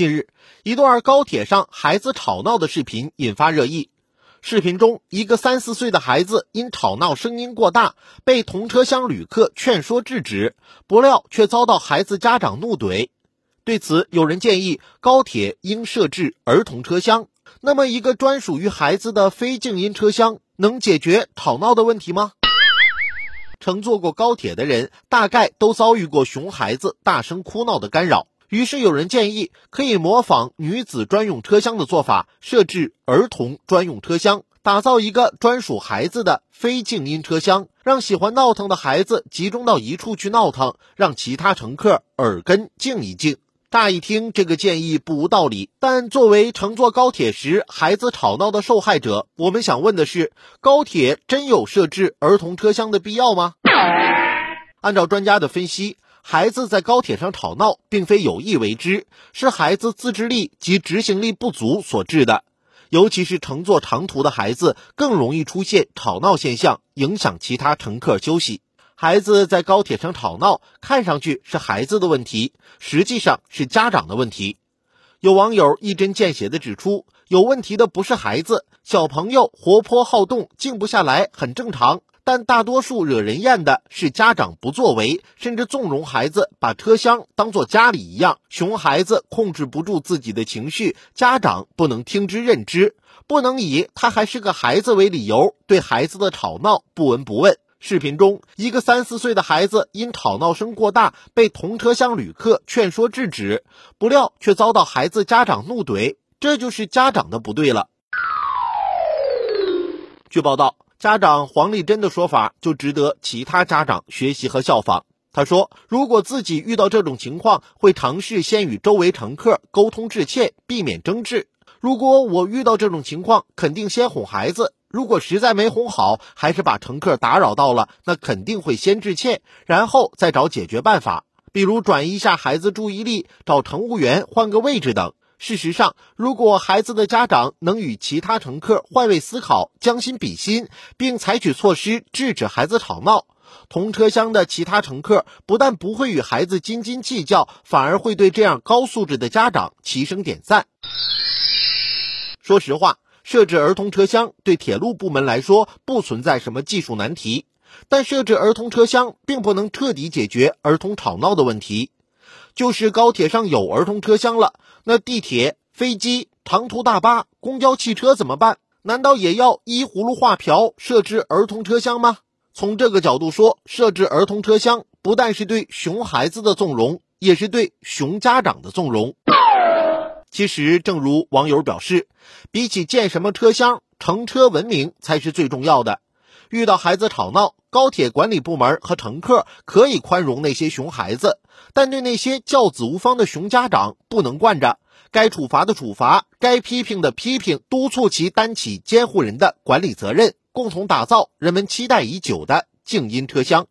近日，一段高铁上孩子吵闹的视频引发热议。视频中，一个三四岁的孩子因吵闹声音过大，被同车厢旅客劝说制止，不料却遭到孩子家长怒怼。对此，有人建议高铁应设置儿童车厢。那么，一个专属于孩子的非静音车厢能解决吵闹的问题吗？乘坐过高铁的人大概都遭遇过熊孩子大声哭闹的干扰。于是有人建议，可以模仿女子专用车厢的做法，设置儿童专用车厢，打造一个专属孩子的非静音车厢，让喜欢闹腾的孩子集中到一处去闹腾，让其他乘客耳根静一静。乍一听，这个建议不无道理，但作为乘坐高铁时孩子吵闹的受害者，我们想问的是：高铁真有设置儿童车厢的必要吗？按照专家的分析。孩子在高铁上吵闹，并非有意为之，是孩子自制力及执行力不足所致的。尤其是乘坐长途的孩子，更容易出现吵闹现象，影响其他乘客休息。孩子在高铁上吵闹，看上去是孩子的问题，实际上是家长的问题。有网友一针见血地指出，有问题的不是孩子，小朋友活泼好动，静不下来，很正常。但大多数惹人厌的是家长不作为，甚至纵容孩子把车厢当做家里一样。熊孩子控制不住自己的情绪，家长不能听之任之，不能以他还是个孩子为理由对孩子的吵闹不闻不问。视频中，一个三四岁的孩子因吵闹声过大，被同车厢旅客劝说制止，不料却遭到孩子家长怒怼，这就是家长的不对了。据报道。家长黄丽珍的说法就值得其他家长学习和效仿。他说：“如果自己遇到这种情况，会尝试先与周围乘客沟通致歉，避免争执。如果我遇到这种情况，肯定先哄孩子。如果实在没哄好，还是把乘客打扰到了，那肯定会先致歉，然后再找解决办法，比如转移一下孩子注意力，找乘务员换个位置等。”事实上，如果孩子的家长能与其他乘客换位思考、将心比心，并采取措施制止孩子吵闹，同车厢的其他乘客不但不会与孩子斤斤计较，反而会对这样高素质的家长齐声点赞。说实话，设置儿童车厢对铁路部门来说不存在什么技术难题，但设置儿童车厢并不能彻底解决儿童吵闹的问题。就是高铁上有儿童车厢了，那地铁、飞机、长途大巴、公交汽车怎么办？难道也要依葫芦画瓢设置儿童车厢吗？从这个角度说，设置儿童车厢不但是对熊孩子的纵容，也是对熊家长的纵容。其实，正如网友表示，比起建什么车厢，乘车文明才是最重要的。遇到孩子吵闹，高铁管理部门和乘客可以宽容那些熊孩子，但对那些教子无方的熊家长不能惯着，该处罚的处罚，该批评的批评，督促其担起监护人的管理责任，共同打造人们期待已久的静音车厢。